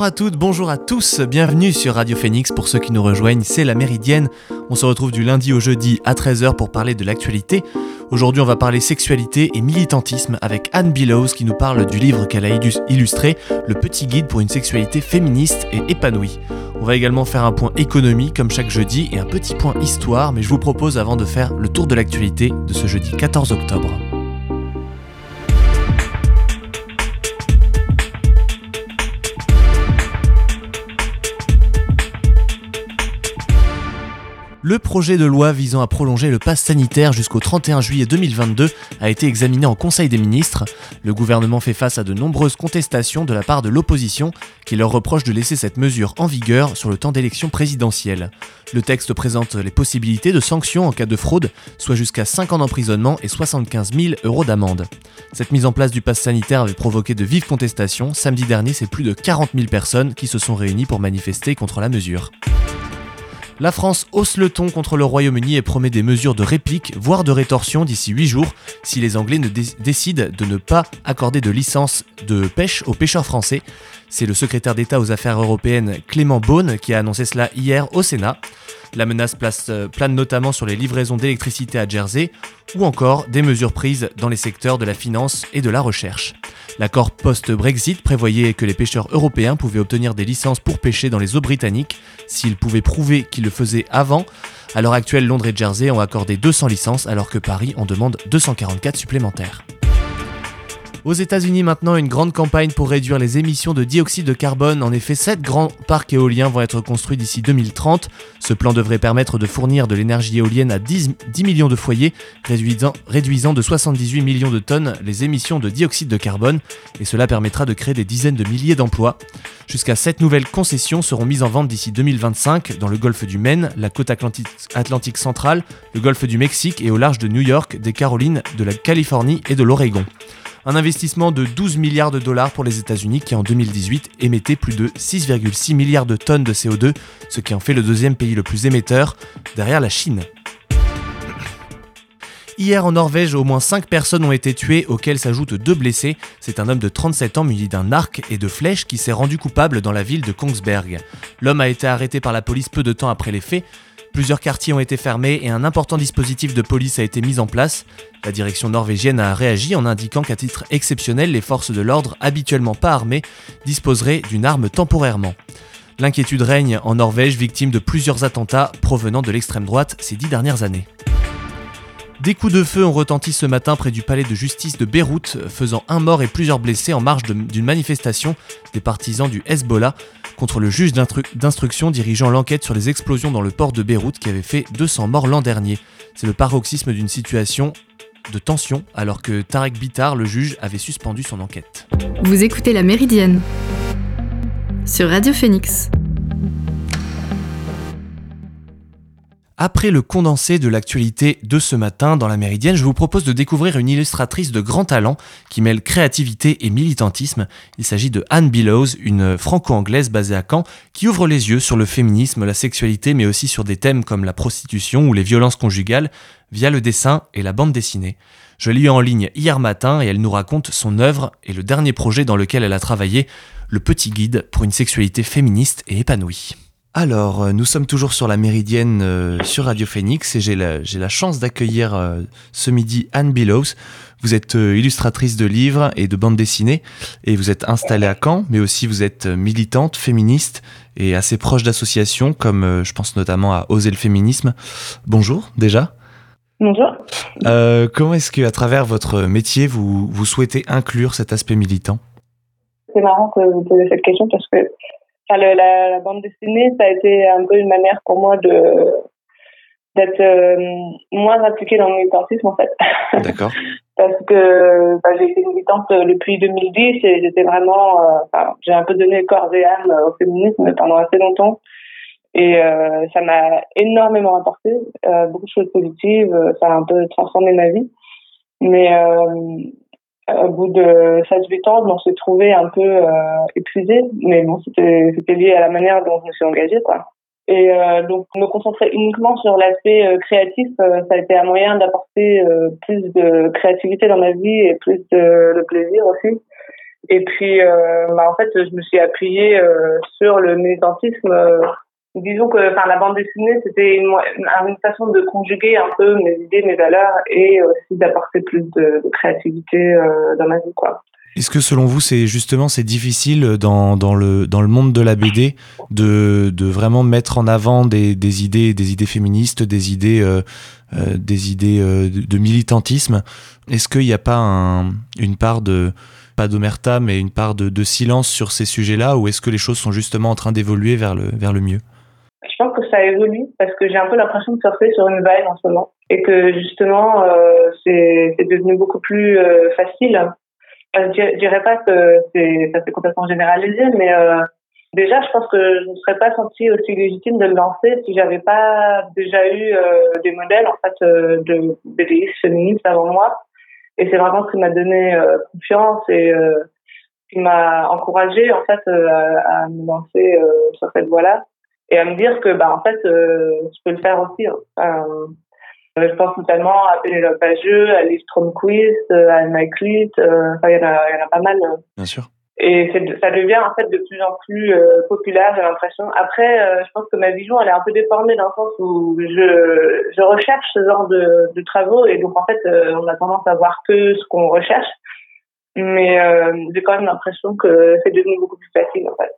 Bonjour à toutes, bonjour à tous, bienvenue sur Radio Phoenix. Pour ceux qui nous rejoignent, c'est la Méridienne. On se retrouve du lundi au jeudi à 13h pour parler de l'actualité. Aujourd'hui, on va parler sexualité et militantisme avec Anne Billows qui nous parle du livre qu'elle a illustré, Le petit guide pour une sexualité féministe et épanouie. On va également faire un point économie comme chaque jeudi et un petit point histoire, mais je vous propose avant de faire le tour de l'actualité de ce jeudi 14 octobre. Le projet de loi visant à prolonger le pass sanitaire jusqu'au 31 juillet 2022 a été examiné en Conseil des ministres. Le gouvernement fait face à de nombreuses contestations de la part de l'opposition qui leur reproche de laisser cette mesure en vigueur sur le temps d'élection présidentielle. Le texte présente les possibilités de sanctions en cas de fraude, soit jusqu'à 5 ans d'emprisonnement et 75 000 euros d'amende. Cette mise en place du pass sanitaire avait provoqué de vives contestations. Samedi dernier, c'est plus de 40 000 personnes qui se sont réunies pour manifester contre la mesure. La France hausse le ton contre le Royaume-Uni et promet des mesures de réplique, voire de rétorsion d'ici 8 jours, si les Anglais ne décident de ne pas accorder de licence de pêche aux pêcheurs français. C'est le secrétaire d'État aux affaires européennes Clément Beaune qui a annoncé cela hier au Sénat. La menace euh, plane notamment sur les livraisons d'électricité à Jersey ou encore des mesures prises dans les secteurs de la finance et de la recherche. L'accord post-Brexit prévoyait que les pêcheurs européens pouvaient obtenir des licences pour pêcher dans les eaux britanniques s'ils pouvaient prouver qu'ils le faisaient avant. À l'heure actuelle, Londres et Jersey ont accordé 200 licences alors que Paris en demande 244 supplémentaires. Aux États-Unis maintenant, une grande campagne pour réduire les émissions de dioxyde de carbone. En effet, 7 grands parcs éoliens vont être construits d'ici 2030. Ce plan devrait permettre de fournir de l'énergie éolienne à 10, millions de foyers, réduisant, de 78 millions de tonnes les émissions de dioxyde de carbone, et cela permettra de créer des dizaines de milliers d'emplois. Jusqu'à 7 nouvelles concessions seront mises en vente d'ici 2025 dans le golfe du Maine, la côte atlantique centrale, le golfe du Mexique et au large de New York, des Carolines, de la Californie et de l'Oregon. Un investissement de 12 milliards de dollars pour les États-Unis qui en 2018 émettait plus de 6,6 milliards de tonnes de CO2, ce qui en fait le deuxième pays le plus émetteur, derrière la Chine. Hier en Norvège, au moins 5 personnes ont été tuées, auxquelles s'ajoutent deux blessés. C'est un homme de 37 ans muni d'un arc et de flèches qui s'est rendu coupable dans la ville de Kongsberg. L'homme a été arrêté par la police peu de temps après les faits. Plusieurs quartiers ont été fermés et un important dispositif de police a été mis en place. La direction norvégienne a réagi en indiquant qu'à titre exceptionnel, les forces de l'ordre, habituellement pas armées, disposeraient d'une arme temporairement. L'inquiétude règne en Norvège, victime de plusieurs attentats provenant de l'extrême droite ces dix dernières années. Des coups de feu ont retenti ce matin près du palais de justice de Beyrouth, faisant un mort et plusieurs blessés en marge d'une manifestation des partisans du Hezbollah contre le juge d'instruction dirigeant l'enquête sur les explosions dans le port de Beyrouth qui avait fait 200 morts l'an dernier. C'est le paroxysme d'une situation de tension alors que Tarek Bitar, le juge, avait suspendu son enquête. Vous écoutez La Méridienne sur Radio Phoenix. Après le condensé de l'actualité de ce matin dans la Méridienne, je vous propose de découvrir une illustratrice de grand talent qui mêle créativité et militantisme. Il s'agit de Anne Billows, une franco-anglaise basée à Caen, qui ouvre les yeux sur le féminisme, la sexualité, mais aussi sur des thèmes comme la prostitution ou les violences conjugales via le dessin et la bande dessinée. Je l'ai eu en ligne hier matin et elle nous raconte son œuvre et le dernier projet dans lequel elle a travaillé, le petit guide pour une sexualité féministe et épanouie. Alors, euh, nous sommes toujours sur la Méridienne euh, sur Radio Phoenix et j'ai la, la, chance d'accueillir euh, ce midi Anne Billows. Vous êtes illustratrice de livres et de bandes dessinées et vous êtes installée à Caen, mais aussi vous êtes militante, féministe et assez proche d'associations comme je pense notamment à Oser le féminisme. Bonjour déjà. Bonjour. comment est-ce que à travers votre métier vous, vous souhaitez inclure cet aspect militant? C'est marrant que vous posez cette question parce que la, bande dessinée, ça a été un peu une manière pour moi de d'être euh, moins impliquée dans le militantisme en fait. D'accord. Parce que bah, j'ai été militante depuis 2010 et j'étais vraiment, euh, j'ai un peu donné corps et âme au féminisme pendant assez longtemps et euh, ça m'a énormément apporté, beaucoup de choses positives, ça a un peu transformé ma vie. Mais au bout de 7-8 ans, on s'est trouvé un peu euh, épuisé, mais bon, c'était lié à la manière dont je me suis engagée, quoi. Et euh, donc, me concentrer uniquement sur l'aspect euh, créatif, euh, ça a été un moyen d'apporter plus de créativité dans ma vie et plus de, de plaisir aussi. Et puis, bah, en fait, je me suis appuyée sur le militantisme. Disons que, enfin, la bande dessinée, c'était une, une, façon de conjuguer un peu mes idées, mes valeurs, et aussi d'apporter plus de, créativité dans ma vie, quoi. Est-ce que selon vous, c'est justement c'est difficile dans, dans, le, dans le monde de la BD de, de vraiment mettre en avant des, des idées, des idées féministes, des idées, euh, euh, des idées euh, de militantisme? Est-ce qu'il n'y a pas un, une part de pas d'omerta, mais une part de silence sur ces sujets-là, ou est-ce que les choses sont justement en train d'évoluer vers le, vers le mieux? Je pense que ça évolue parce que j'ai un peu l'impression de surfer sur une vague en ce moment. Et que justement c'est devenu beaucoup plus facile. Euh, je dirais pas que c'est ça s'est complètement généralisé, mais euh, déjà, je pense que je ne serais pas sentie aussi légitime de le lancer si j'avais pas déjà eu euh, des modèles en fait euh, de BDistes féministes avant moi. Et c'est vraiment ce qui m'a donné confiance et qui m'a encouragée en fait à, à me lancer sur cette voie-là et à me dire que bah en fait je peux le faire aussi. Hein. Euh, je pense notamment à Pénélope Bageux, à Liv Quiz, euh, à Anne Clit, euh, enfin, il y, en a, y en a pas mal. Bien sûr. Et ça devient en fait de plus en plus populaire, j'ai l'impression. Après, je pense que ma vision, elle est un peu déformée dans le sens où je, je recherche ce genre de, de travaux et donc en fait, on a tendance à voir que ce qu'on recherche. Mais j'ai quand même l'impression que c'est devenu beaucoup plus facile en fait.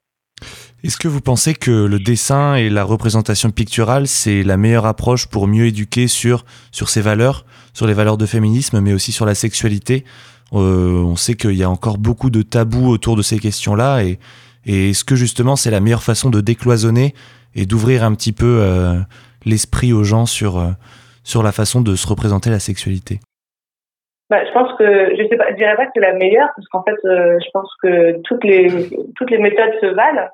Est-ce que vous pensez que le dessin et la représentation picturale, c'est la meilleure approche pour mieux éduquer sur, sur ces valeurs, sur les valeurs de féminisme, mais aussi sur la sexualité? Euh, On sait qu'il y a encore beaucoup de tabous autour de ces questions-là. Et, et est-ce que justement c'est la meilleure façon de décloisonner et d'ouvrir un petit peu euh, l'esprit aux gens sur, euh, sur la façon de se représenter la sexualité? Bah, je pense que je sais pas, je dirais pas que c'est la meilleure parce qu'en fait, je pense que toutes les toutes les méthodes se valent.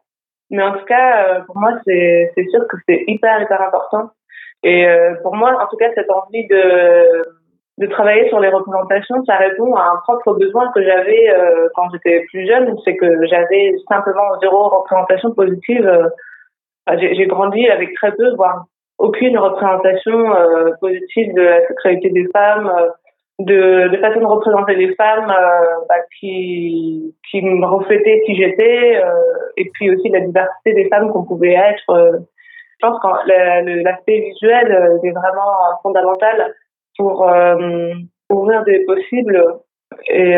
Mais en tout cas, euh, pour moi, c'est sûr que c'est hyper, hyper important. Et euh, pour moi, en tout cas, cette envie de, de travailler sur les représentations, ça répond à un propre besoin que j'avais euh, quand j'étais plus jeune. C'est que j'avais simplement zéro représentation positive. J'ai grandi avec très peu, voire aucune représentation positive de la sexualité des femmes, de, de façon de représenter les femmes euh, bah, qui, qui me reflétaient qui j'étais, euh, et puis aussi la diversité des femmes qu'on pouvait être. Euh. je pense que l'aspect visuel est vraiment fondamental pour ouvrir des possibles et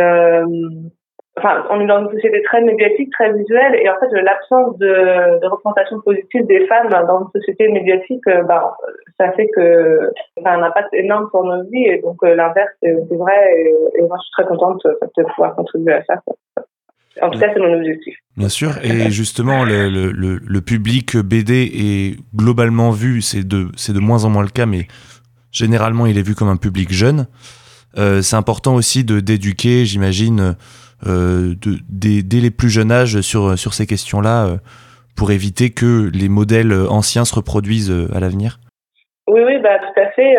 enfin, on est dans une société très médiatique, très visuelle, et en fait, l'absence de, représentation positive des femmes dans une société médiatique, bah, ça fait que ça a un impact énorme sur nos vies, et donc euh, l'inverse, c'est vrai, et, moi, je suis très contente de pouvoir contribuer à ça. En tout cas, c'est mon objectif. Bien sûr, et justement, le, public BD est globalement vu, c'est de, de moins en moins le cas, mais généralement, il est vu comme un public jeune. Euh, c'est important aussi de d'éduquer, j'imagine, de, dès, dès, les plus jeunes âges sur, sur ces questions-là euh, pour éviter que les modèles anciens se reproduisent euh, à l'avenir? Oui, oui, bah, tout à fait.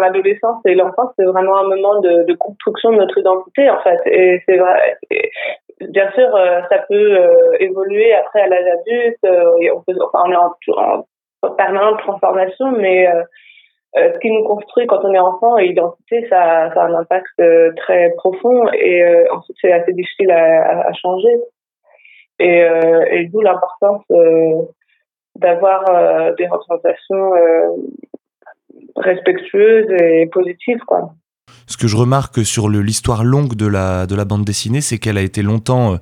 L'adolescence et l'enfance, c'est vraiment un moment de, construction de notre identité, en fait. Et c'est vrai. bien sûr, ça peut évoluer après à l'âge adulte. on, peut, enfin, est en, en, permanente transformation, mais euh, ce qui nous construit quand on est enfant et identité, ça, a un impact euh, très profond et euh, ensuite c'est assez difficile à, à, changer. Et, et d'où l'importance d'avoir des représentations respectueuses et positives, quoi. Ce que je remarque sur l'histoire longue de la, de la bande dessinée, c'est qu'elle a été longtemps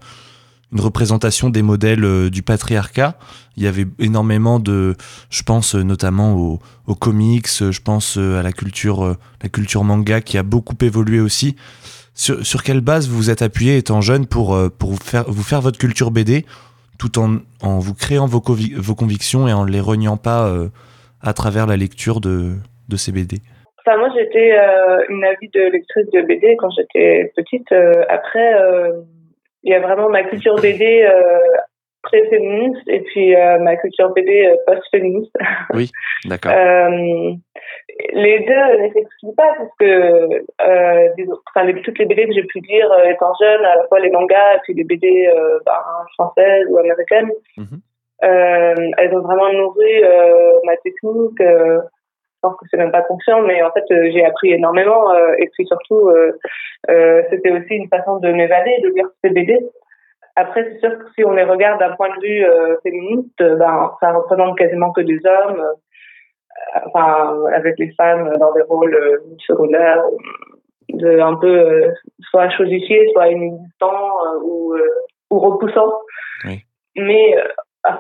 une représentation des modèles euh, du patriarcat. Il y avait énormément de, je pense euh, notamment aux, comics, euh, je pense à la culture, la culture manga qui a beaucoup évolué aussi. Sur, quelle base vous vous êtes appuyé étant jeune pour, pour vous, faire, vous faire votre culture BD tout en, en vous créant vos, vos convictions et en les reniant pas à travers la lecture de, de ces BD Enfin, moi, j'étais une avide lectrice de BD quand j'étais petite. après, il y a vraiment ma culture BD euh, très féministe et puis euh, ma culture BD euh, post-féministe. Oui, d'accord. euh, les deux ne s'excluent pas parce que euh, enfin, les, toutes les BD que j'ai pu lire euh, étant jeune, à la fois les mangas et puis les BD euh, ben, françaises ou américaines, mm -hmm. elles ont vraiment nourri ma technique pense que c'est même pas conscient, mais en fait, j'ai appris énormément. et puis surtout, c'était aussi une façon de m'évader, de lire ces BD. Après, c'est sûr que si on les regarde d'un point de vue féministe, ben, ça représente quasiment que des hommes enfin, avec les femmes dans des rôles secondaires, de un peu soit chosifiés, soit inexistants ou, ou repoussants. Oui. Mais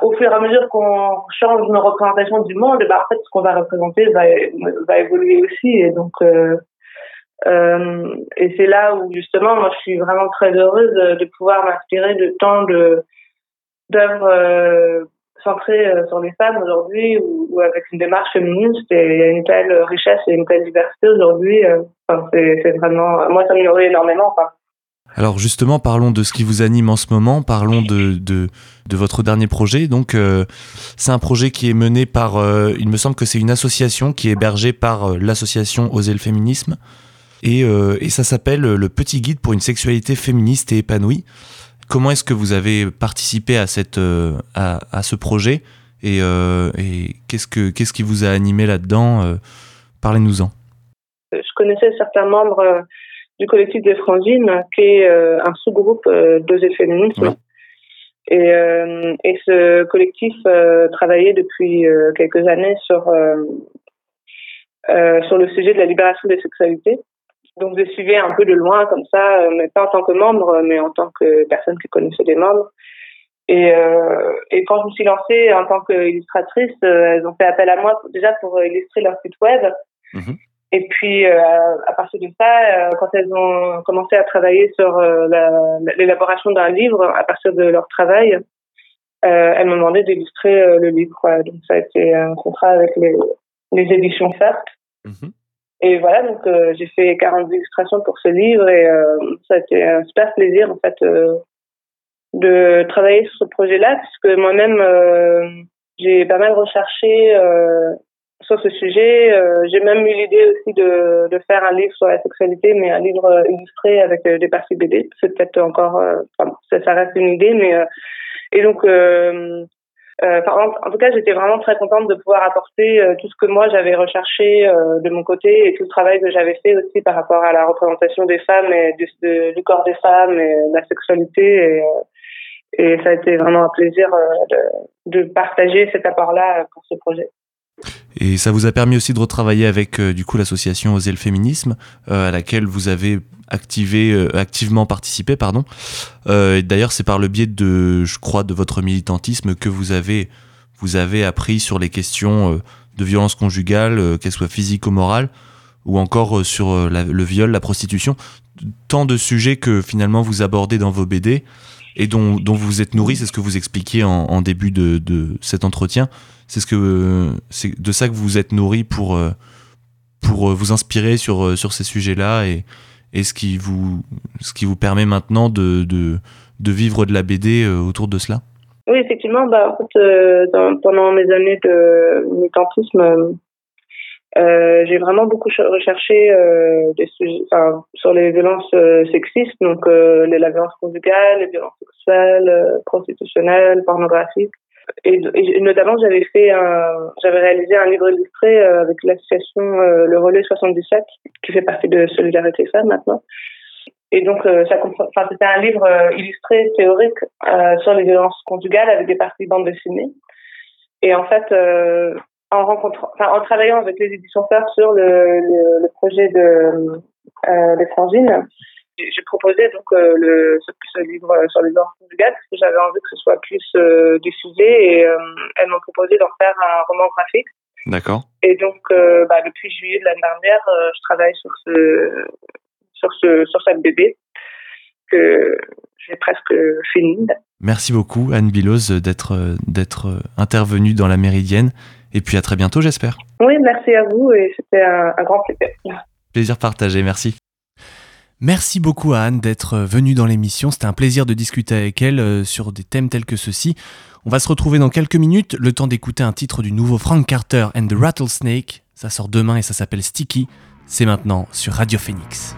au fur et à mesure qu'on change nos représentations du monde, bah, en fait, ce qu'on va représenter va, évoluer aussi. Et donc, euh, euh, et c'est là où justement, moi, je suis vraiment très heureuse de, pouvoir m'inspirer de tant d'œuvres euh, centrées sur les femmes aujourd'hui, ou, avec une démarche féministe. Et il y a une telle richesse et une telle diversité aujourd'hui. Enfin, c'est vraiment, moi, ça me énormément. Enfin, alors justement, parlons de ce qui vous anime en ce moment, parlons de, votre dernier projet. Donc euh, c'est un projet qui est mené par, euh, il me semble que c'est une association qui est hébergée par euh, l'association Oser le féminisme. Et, ça s'appelle Le Petit Guide pour une sexualité féministe et épanouie. Comment est-ce que vous avez participé à, cette, à ce projet et, et qu'est-ce, que, qu'est-ce qui vous a animé là-dedans Parlez-nous-en. Je connaissais certains membres du collectif des Frangines, qui est euh, un sous-groupe euh, d'Osez Féminisme. Et, euh, et ce collectif travaillait depuis quelques années sur, sur le sujet de la libération des sexualités. Donc je suivais un peu de loin comme ça, mais pas en tant que membre, mais en tant que personne qui connaissait des membres. Et, et quand je me suis lancée en tant qu'illustratrice, elles ont fait appel à moi déjà pour illustrer leur site web. Mhm. Et puis, euh, à partir de ça, euh, quand elles ont commencé à travailler sur euh, l'élaboration d'un livre, à partir de leur travail, elles m'ont demandé d'illustrer le livre. Donc, ça a été un contrat avec les, les éditions FERT. Mhm. Et voilà, donc j'ai fait 40 illustrations pour ce livre et ça a été un super plaisir, en fait, de travailler sur ce projet-là, puisque moi-même, j'ai pas mal recherché sur ce sujet. Euh, j'ai même eu l'idée aussi de, de faire un livre sur la sexualité, mais un livre euh, illustré avec euh, des parties BD. C'est peut-être encore, enfin, ça, ça, reste une idée, mais et donc, en, en, tout cas, j'étais vraiment très contente de pouvoir apporter tout ce que moi j'avais recherché de mon côté et tout le travail que j'avais fait aussi par rapport à la représentation des femmes et du, du corps des femmes et de la sexualité. Et, et ça a été vraiment un plaisir de, de partager cet apport-là pour ce projet. Et ça vous a permis aussi de retravailler avec euh, du coup l'association Oser le féminisme, euh, à laquelle vous avez activé, euh, activement participé, pardon. D'ailleurs, c'est par le biais de, je crois, de votre militantisme que vous avez, appris sur les questions de violence conjugale, qu'elles soient physiques ou morales, ou encore sur le viol, la prostitution, tant de sujets que finalement vous abordez dans vos BD et dont, vous êtes nourri, c'est ce que vous expliquiez en, début de cet entretien c'est ce que c'est de ça que vous êtes nourri pour euh, pour euh, vous inspirer sur euh, sur ces sujets-là et et ce qui vous ce qui vous permet maintenant de de, vivre de la BD autour de cela? Oui, effectivement, bah, en fait, pendant mes années de militantisme, j'ai vraiment beaucoup recherché des sujets, sur les violences sexistes, donc les, la violence conjugale, les violences sexuelles, prostitutionnelles, pornographiques et, notamment j'avais fait j'avais réalisé un livre illustré euh, avec l'association euh, Le Relais 77 qui fait partie de Solidarité Femmes maintenant. Et donc euh, c'était un livre illustré théorique sur les violences conjugales avec des parties bandes dessinées. Et en fait en rencontrant, en travaillant avec les éditions Peur sur le, le, projet de euh, frangines, j'ai proposé donc euh, le, ce, livre sur les enfants du parce que j'avais envie que ce soit plus euh, diffusé et euh, elles m'ont proposé d'en faire un roman graphique. D'accord. Et donc, bah, depuis juillet de l'année dernière, je travaille sur ce, sur ce, sur cette bébé que j'ai presque fini. Merci beaucoup Anne Biloz d'être d'être intervenue dans la Méridienne et puis à très bientôt j'espère. Oui, merci à vous et c'était un, un grand plaisir. Plaisir partagé, merci. Merci beaucoup à Anne d'être venue dans l'émission. C'était un plaisir de discuter avec elle euh, sur des thèmes tels que ceux-ci. On va se retrouver dans quelques minutes, le temps d'écouter un titre du nouveau Frank Carter and the Rattlesnake. Ça sort demain et ça s'appelle Sticky. C'est maintenant sur Radio Phoenix.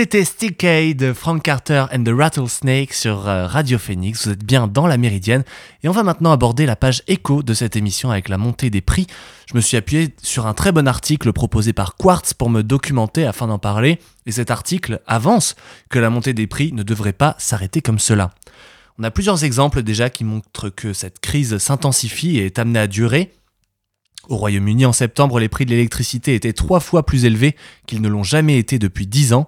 C'était Stickade de Frank Carter and the Rattlesnake sur euh, Radio Phoenix. Vous êtes bien dans la Méridienne. Et on va maintenant aborder la page écho de cette émission avec la montée des prix. Je me suis appuyé sur un très bon article proposé par Quartz pour me documenter afin d'en parler. Et cet article avance que la montée des prix ne devrait pas s'arrêter comme cela. On a plusieurs exemples déjà qui montrent que cette crise s'intensifie et est amenée à durer. Au Royaume-Uni, en septembre, les prix de l'électricité étaient trois fois plus élevés qu'ils ne l'ont jamais été depuis dix ans.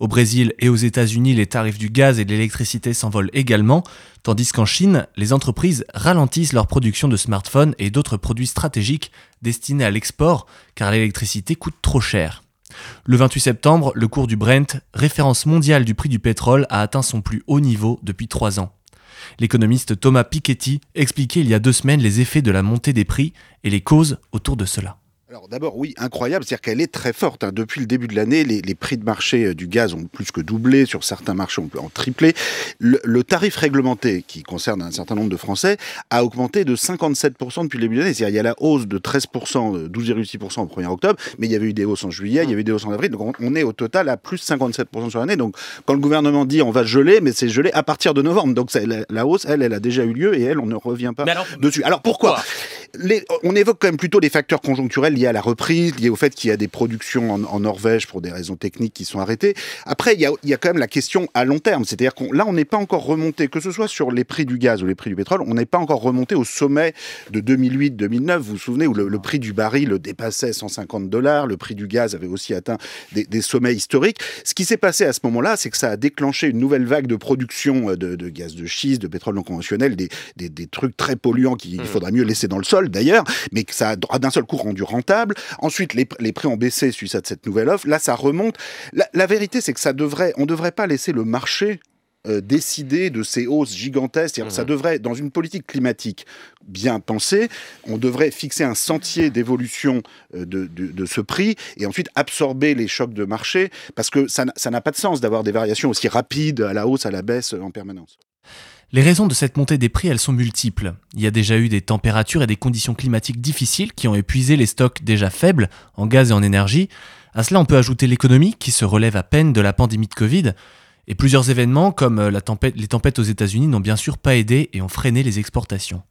Au Brésil et aux États-Unis, les tarifs du gaz et de l'électricité s'envolent également, tandis qu'en Chine, les entreprises ralentissent leur production de smartphones et d'autres produits stratégiques destinés à l'export, car l'électricité coûte trop cher. Le 28 septembre, le cours du Brent, référence mondiale du prix du pétrole, a atteint son plus haut niveau depuis trois ans. L'économiste Thomas Piketty expliquait il y a deux semaines les effets de la montée des prix et les causes autour de cela. Alors d'abord, oui, incroyable, c'est-à-dire qu'elle est très forte. hein. Depuis le début de l'année, les, les prix de marché euh, du gaz ont plus que doublé, sur certains marchés on peut en tripler. Le, le tarif réglementé, qui concerne un certain nombre de Français, a augmenté de 57% depuis le début de l'année. C'est-à-dire il y a la hausse de 13%, euh, 12,6% au 1er octobre, mais il y avait eu des hausses en juillet, il y avait eu des hausses en avril, donc on, on est au total à plus 57% sur l'année. Donc quand le gouvernement dit on va geler, mais c'est gelé à partir de novembre. Donc ça, la, la hausse, elle, elle a déjà eu lieu et elle, on ne revient pas alors, dessus. Alors pourquoi, les- on évoque quand même plutôt les facteurs conjoncturels liés à la reprise, liés au fait qu'il y a des productions en, en Norvège pour des raisons techniques qui sont arrêtées. Après, il y a, il y a quand même la question à long terme. C'est-à-dire qu'on là, on n'est pas encore remonté, que ce soit sur les prix du gaz ou les prix du pétrole, on n'est pas encore remonté au sommet de 2008-2009. Vous vous souvenez où le, le prix du baril dépassait 150 dollars, le prix du gaz avait aussi atteint des, des sommets historiques. Ce qui s'est passé à ce moment-là, c'est que ça a déclenché une nouvelle vague de production euh, de, de gaz de schiste, de pétrole non conventionnel, des, des, des trucs très polluants qu'il faudrait mieux laisser dans le sol d'ailleurs, mais que ça a d'un seul coup rendu rentable. Ensuite, les, les prix ont baissé suite à cette nouvelle offre. Là, ça remonte. La, la vérité, c'est que ça devrait, on ne devrait pas laisser le marché euh, décider de ces hausses gigantesques. Ça devrait, dans une politique climatique bien pensée, on devrait fixer un sentier d'évolution euh, de, de, de ce prix et ensuite absorber les chocs de marché parce que ça n'a- ça n'a pas de sens d'avoir des variations aussi rapides à la hausse, à la baisse euh, en permanence. Les raisons de cette montée des prix, elles sont multiples. Il y a déjà eu des températures et des conditions climatiques difficiles qui ont épuisé les stocks déjà faibles en gaz et en énergie. À cela, on peut ajouter l'économie qui se relève à peine de la pandémie de Covid. Et plusieurs événements comme les tempêtes aux États-Unis n'ont bien sûr pas aidé et ont freiné les exportations.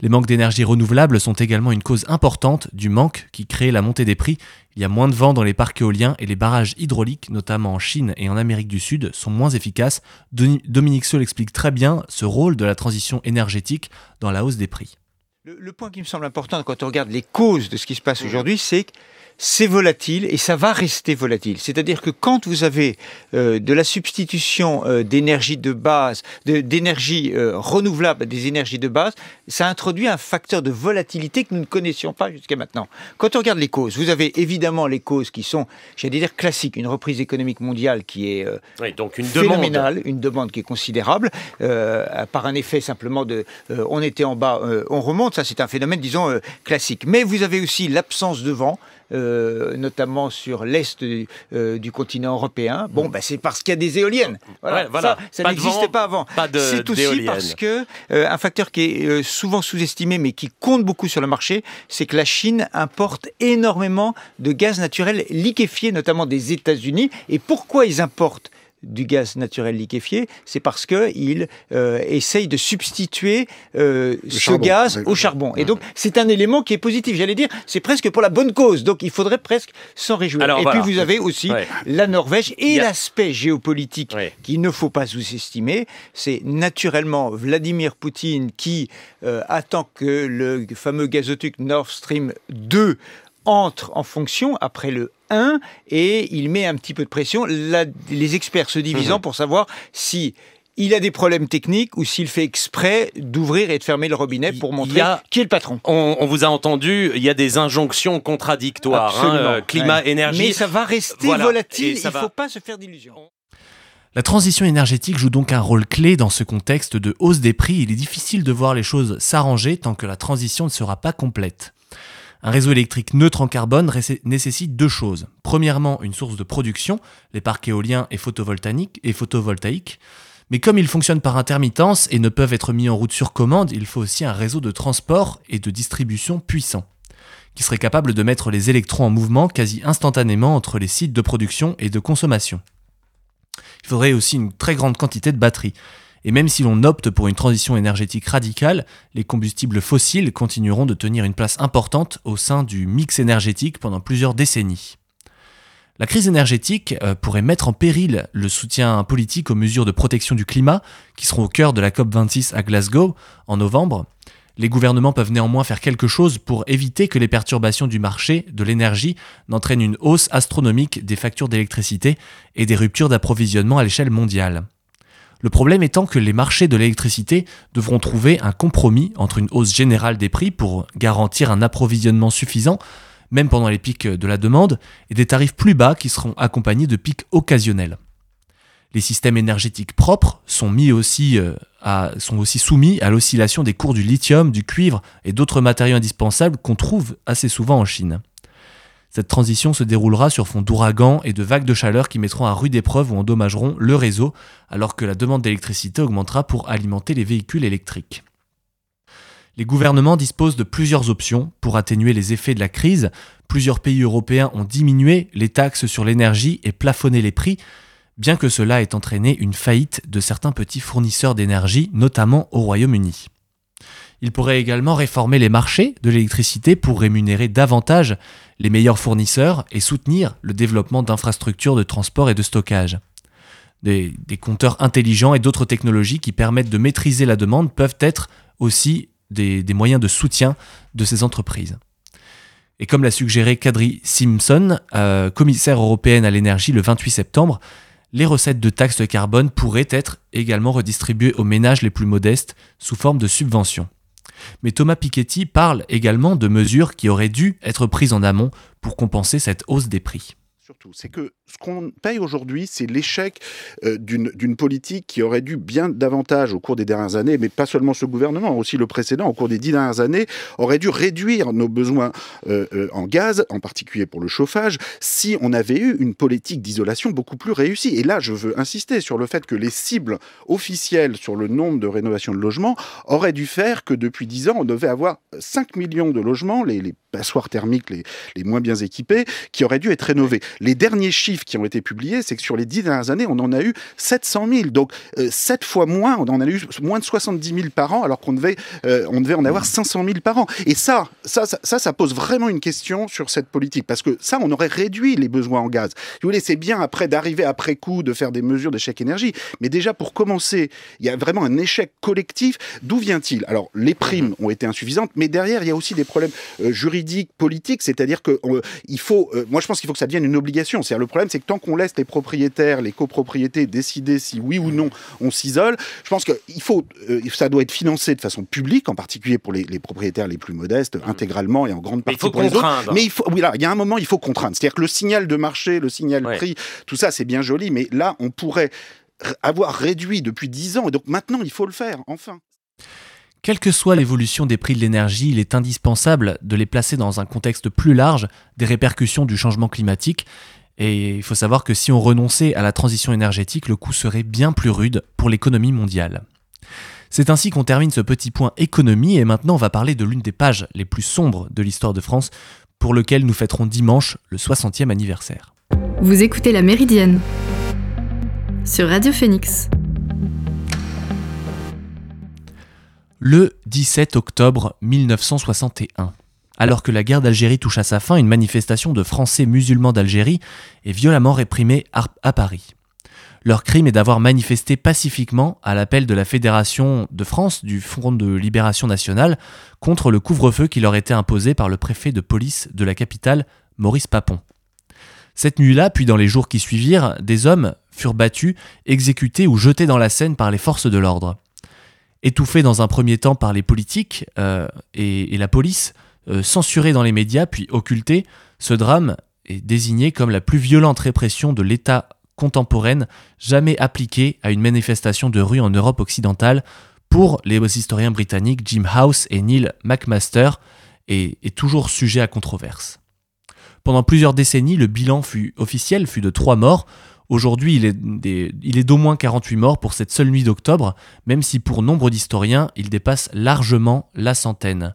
Les manques d'énergie renouvelable sont également une cause importante du manque qui crée la montée des prix. Il y a moins de vent dans les parcs éoliens et les barrages hydrauliques, notamment en Chine et en Amérique du Sud, sont moins efficaces. Dominique Seul explique très bien ce rôle de la transition énergétique dans la hausse des prix. Le, le point qui me semble important quand on regarde les causes de ce qui se passe aujourd'hui, c'est que c'est volatile et ça va rester volatile. C'est-à-dire que quand vous avez euh, de la substitution euh, d'énergie de base, de- d'énergie euh, renouvelable à des énergies de base, ça introduit un facteur de volatilité que nous ne connaissions pas jusqu'à maintenant. Quand on regarde les causes, vous avez évidemment les causes qui sont, j'allais dire, classiques. Une reprise économique mondiale qui est Oui, donc une demande. phénoménale, une demande qui est considérable, par un effet simplement de on était en bas, on remonte, ça c'est un phénomène, disons, classique. Mais vous avez aussi l'absence de vent. Euh, notamment sur l'est du, euh, du continent européen. Bon, bah, c'est parce qu'il y a des éoliennes. Voilà, Ouais, voilà. Ça, n'existait pas avant. C'est aussi parce que euh, un facteur qui est souvent sous-estimé, mais qui compte beaucoup sur le marché, c'est que la Chine importe énormément de gaz naturel liquéfié, notamment des États-Unis. Et pourquoi ils importent du gaz naturel liquéfié, c'est parce qu'ils euh, essayent de substituer euh, ce charbon. gaz au charbon. Et donc, c'est un élément qui est positif. J'allais dire, c'est presque pour la bonne cause. Donc, il faudrait presque s'en réjouir. Alors, et voilà. puis, vous avez aussi Ouais. la Norvège et a- l'aspect géopolitique Ouais. qu'il ne faut pas sous-estimer. C'est naturellement Vladimir Poutine qui euh, attend que le fameux gazoduc Nord Stream 2 entre en fonction après le 1 et il met un petit peu de pression. La- les experts se Mhm. divisant pour savoir si il a des problèmes techniques ou s'il fait exprès d'ouvrir et de fermer le robinet pour montrer a- qui est le patron. On, on vous a entendu, il y a des injonctions contradictoires. hein, euh, climat, Ouais. énergie. Mais ça va rester Voilà. volatile, il ne va- faut pas se faire d'illusions. La transition énergétique joue donc un rôle clé dans ce contexte de hausse des prix. Il est difficile de voir les choses s'arranger tant que la transition ne sera pas complète. Un réseau électrique neutre en carbone nécessite deux choses. Premièrement, une source de production, les parcs éoliens et photovoltaïques. Mais comme ils fonctionnent par intermittence et ne peuvent être mis en route sur commande, il faut aussi un réseau de transport et de distribution puissant, qui serait capable de mettre les électrons en mouvement quasi instantanément entre les sites de production et de consommation. Il faudrait aussi une très grande quantité de batteries. Et même si l'on opte pour une transition énergétique radicale, les combustibles fossiles continueront de tenir une place importante au sein du mix énergétique pendant plusieurs décennies. La crise énergétique euh, pourrait mettre en péril le soutien politique aux mesures de protection du climat qui seront au cœur de la COP26 à Glasgow en novembre. Les gouvernements peuvent néanmoins faire quelque chose pour éviter que les perturbations du marché de l'énergie n'entraînent une hausse astronomique des factures d'électricité et des ruptures d'approvisionnement à l'échelle mondiale. Le problème étant que les marchés de l'électricité devront trouver un compromis entre une hausse générale des prix pour garantir un approvisionnement suffisant, même pendant les pics de la demande, et des tarifs plus bas qui seront accompagnés de pics occasionnels. Les systèmes énergétiques propres sont, euh, sont aussi soumis à l'oscillation des cours du lithium, du cuivre et d'autres matériaux indispensables qu'on trouve assez souvent en Chine. Cette transition se déroulera sur fond d'ouragans et de vagues de chaleur qui mettront à rude épreuve ou endommageront le réseau, alors que la demande d'électricité augmentera pour alimenter les véhicules électriques. Les gouvernements disposent de plusieurs options pour atténuer les effets de la crise. Plusieurs pays européens ont diminué les taxes sur l'énergie et plafonné les prix, bien que cela ait entraîné une faillite de certains petits fournisseurs d'énergie, notamment au Royaume-Uni. Il pourrait également réformer les marchés de l'électricité pour rémunérer davantage les meilleurs fournisseurs et soutenir le développement d'infrastructures de transport et de stockage. Des, compteurs intelligents et d'autres technologies qui permettent de maîtriser la demande peuvent être aussi des, des moyens de soutien de ces entreprises. Et comme l'a suggéré Kadri Simpson, euh, commissaire européenne à l'énergie le 28 septembre, les recettes de taxes de carbone pourraient être également redistribuées aux ménages les plus modestes sous forme de subventions. Mais Thomas Piketty parle également de mesures qui auraient dû être prises en amont pour compenser cette hausse des prix. Ce qu'on paye aujourd'hui, c'est l'échec euh, d'une politique qui aurait dû bien davantage au cours des dernières années, mais pas seulement ce gouvernement, aussi le précédent, au cours des dix dernières années, aurait dû réduire nos besoins euh, euh, en gaz, en particulier pour le chauffage, si on avait eu une politique d'isolation beaucoup plus réussie. Et là, je veux insister sur le fait que les cibles officielles sur le nombre de rénovations de logements auraient dû faire que depuis dix ans, on devait avoir 5 millions de logements, les, les passoires thermiques les, les moins bien équipés, qui auraient dû être rénovés. Les derniers chiffres qui ont été publiés, c'est que sur les dix dernières années, on en a eu 700 000. Donc, euh, 7 fois moins, on en a eu moins de 70 000 par an, alors qu'on devait, euh, devait en avoir 500 000 par an. Et ça, ça, ça, ça, pose vraiment une question sur cette politique, parce que ça, on aurait réduit les besoins en gaz. Si vous voulez, c'est bien après d'arriver après coup, de faire des mesures d'échec énergie, mais déjà pour commencer, il y a vraiment un échec collectif. D'où vient-il? Alors, les primes ont été insuffisantes, mais derrière, il y a aussi des problèmes euh, juridiques, politiques, c'est-à-dire que il faut, moi je pense qu'il faut que ça devienne une obligation. C'est-à-dire le problème, c'est que tant qu'on laisse les propriétaires, les copropriétés décider si oui ou non on s'isole, je pense que il faut, euh, ça doit être financé de façon publique, en particulier pour les, les propriétaires les plus modestes, intégralement et en grande partie faut pour les autres. contraindre. Mais il faut, oui, là, il y a un moment, il faut contraindre. C'est-à-dire que le signal de marché, le signal Ouais. prix, tout ça, c'est bien joli, mais là, on pourrait avoir réduit depuis 10 ans, et donc maintenant, il faut le faire, enfin. Quelle que soit l'évolution des prix de l'énergie, il est indispensable de les placer dans un contexte plus large des répercussions du changement climatique. Et il faut savoir que si on renonçait à la transition énergétique, le coût serait bien plus rude pour l'économie mondiale. C'est ainsi qu'on termine ce petit point économie et maintenant on va parler de l'une des pages les plus sombres de l'histoire de France pour lequel nous fêterons dimanche le 60e anniversaire. Vous écoutez La Méridienne sur Radio Phoenix. Le 17 octobre 1961. Alors que la guerre d'Algérie touche à sa fin, une manifestation de Français musulmans d'Algérie est violemment réprimée à Paris. Leur crime est d'avoir manifesté pacifiquement à l'appel de la Fédération de France du Front de Libération Nationale contre le couvre-feu qui leur était imposé par le préfet de police de la capitale, Maurice Papon. Cette nuit-là, puis dans les jours qui suivirent, des hommes furent battus, exécutés ou jetés dans la Seine par les forces de l'ordre. Étouffé dans un premier temps par les politiques euh, et la police, euh, censuré dans les médias puis occulté, ce drame est désigné comme la plus violente répression de l'État contemporaine jamais appliquée à une manifestation de rue en Europe occidentale pour les historiens britanniques Jim House et Neil McMaster et est toujours sujet à controverse. Pendant plusieurs décennies, le bilan officiel fut de 3 morts. Aujourd'hui, il est d'au moins 48 morts pour cette seule nuit d'octobre, même si pour nombre d'historiens, il dépasse largement la centaine.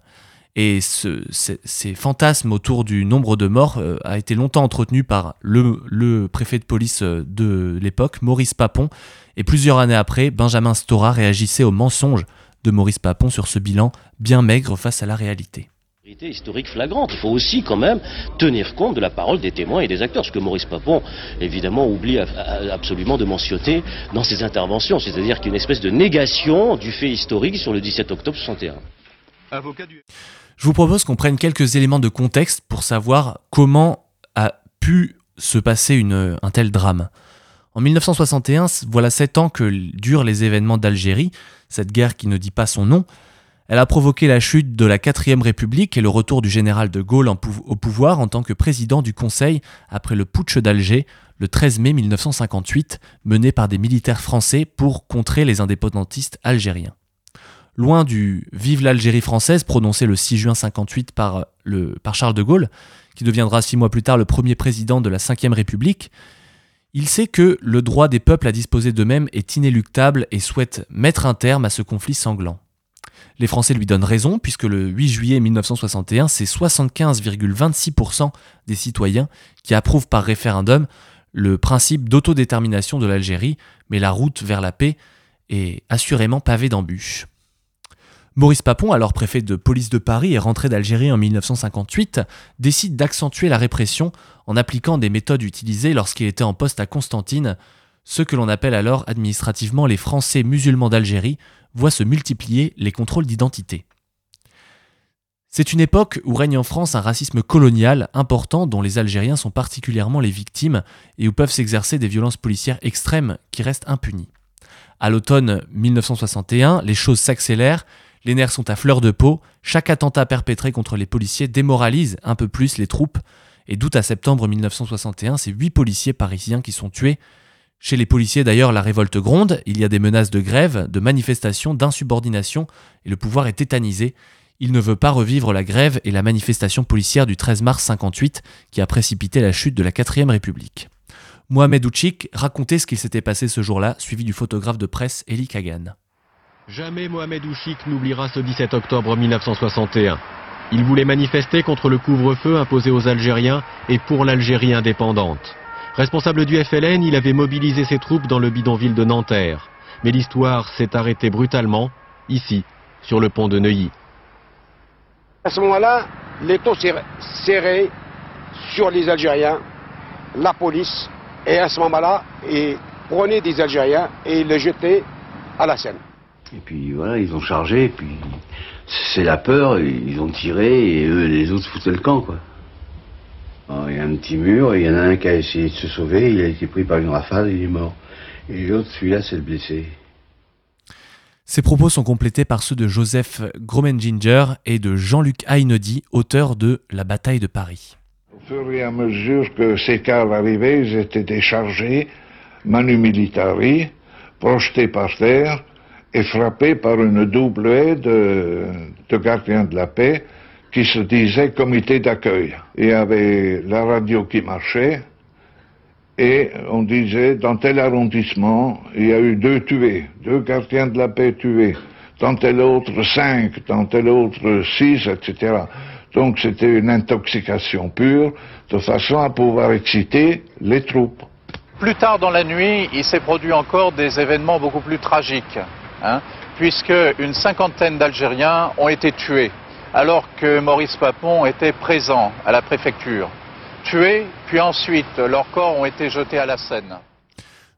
Et ce- ces, ces fantasmes autour du nombre de morts euh, a été longtemps entretenu par le, le préfet de police euh, de l'époque, Maurice Papon, et plusieurs années après, Benjamin Stora réagissait aux mensonges de Maurice Papon sur ce bilan bien maigre face à la réalité. historique flagrante. Il faut aussi quand même tenir compte de la parole des témoins et des acteurs, ce que Maurice Papon, évidemment, oublie absolument de mentionner dans ses interventions. C'est-à-dire qu'il y a une espèce de négation du fait historique sur le 17 octobre 61. Je vous propose qu'on prenne quelques éléments de contexte pour savoir comment a pu se passer une- un tel drame. En 1961, c- voilà sept ans que durent les événements d'Algérie, cette guerre qui ne dit pas son nom. Elle a provoqué la chute de la 4ème République et le retour du général de Gaulle au pouvoir en tant que président du Conseil après le putsch d'Alger le 13 mai 1958, mené par des militaires français pour contrer les indépendantistes algériens. Loin du Vive l'Algérie française prononcé le 6 juin 58 par, le, par Charles de Gaulle, qui deviendra six mois plus tard le premier président de la Ve République, il sait que le droit des peuples à disposer d'eux-mêmes est inéluctable et souhaite mettre un terme à ce conflit sanglant. Les Français lui donnent raison, puisque le 8 juillet 1961, c'est 75,26% des citoyens qui approuvent par référendum le principe d'autodétermination de l'Algérie, mais la route vers la paix est assurément pavée d'embûches. Maurice Papon, alors préfet de police de Paris et rentré d'Algérie en 1958, décide d'accentuer la répression en appliquant des méthodes utilisées lorsqu'il était en poste à Constantine. Ce que l'on appelle alors administrativement les Français musulmans d'Algérie voient se multiplier les contrôles d'identité. C'est une époque où règne en France un racisme colonial important dont les Algériens sont particulièrement les victimes et où peuvent s'exercer des violences policières extrêmes qui restent impunies. À l'automne 1961, les choses s'accélèrent, les nerfs sont à fleur de peau, chaque attentat perpétré contre les policiers démoralise un peu plus les troupes, et d'août à septembre 1961, c'est huit policiers parisiens qui sont tués. Chez les policiers d'ailleurs, la révolte gronde, il y a des menaces de grève, de manifestations, d'insubordination, et le pouvoir est tétanisé. Il ne veut pas revivre la grève et la manifestation policière du 13 mars 58 qui a précipité la chute de la 4ème République. Mohamed Ouchik racontait ce qu'il s'était passé ce jour-là, suivi du photographe de presse Eli Kagan. Jamais Mohamed Ouchik n'oubliera ce 17 octobre 1961. Il voulait manifester contre le couvre-feu imposé aux Algériens et pour l'Algérie indépendante. Responsable du FLN, il avait mobilisé ses troupes dans le bidonville de Nanterre. Mais l'histoire s'est arrêtée brutalement, ici, sur le pont de Neuilly. À ce moment-là, l'étau s'est serré sur les Algériens, la police, et à ce moment-là, ils prenaient des Algériens et les jetaient à la Seine. Et puis voilà, ils ont chargé, et puis c'est la peur, ils ont tiré, et eux, les autres foutaient le camp, quoi. Alors, il y a un petit mur, et il y en a un qui a essayé de se sauver, il a été pris par une rafale, il est mort. Et l'autre, celui-là, c'est le blessé. Ces propos sont complétés par ceux de Joseph Gromenginger et de Jean-Luc Hainody, auteur de La bataille de Paris. Au fur et à mesure que ces cars arrivaient, ils étaient déchargés, manu militari, projetés par terre et frappés par une double haie de, gardiens de la paix qui se disaient comité d'accueil. Il y avait la radio qui marchait et on disait dans tel arrondissement, il y a eu deux tués, deux gardiens de la paix tués, dans tel autre cinq, dans tel autre six, etc. Donc c'était une intoxication pure, de façon à pouvoir exciter les troupes. Plus tard dans la nuit, il s'est produit encore des événements beaucoup plus tragiques, hein, puisque une cinquantaine d'Algériens ont été tués, alors que Maurice Papon était présent à la préfecture. Tués, puis ensuite leurs corps ont été jetés à la Seine.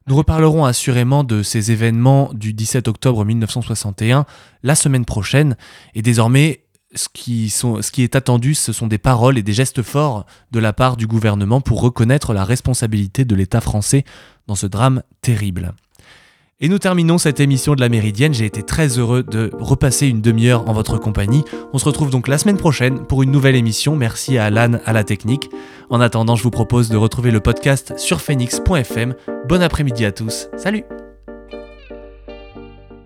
Nous reparlerons assurément de ces événements du 17 octobre 1961 la semaine prochaine, et désormais ce qui, sont, ce qui est attendu, ce sont des paroles et des gestes forts de la part du gouvernement pour reconnaître la responsabilité de l'État français dans ce drame terrible. Et nous terminons cette émission de la Méridienne. J'ai été très heureux de repasser une demi-heure en votre compagnie. On se retrouve donc la semaine prochaine pour une nouvelle émission. Merci à Alan à la technique. En attendant, je vous propose de retrouver le podcast sur phoenix.fm. Bon après-midi à tous. Salut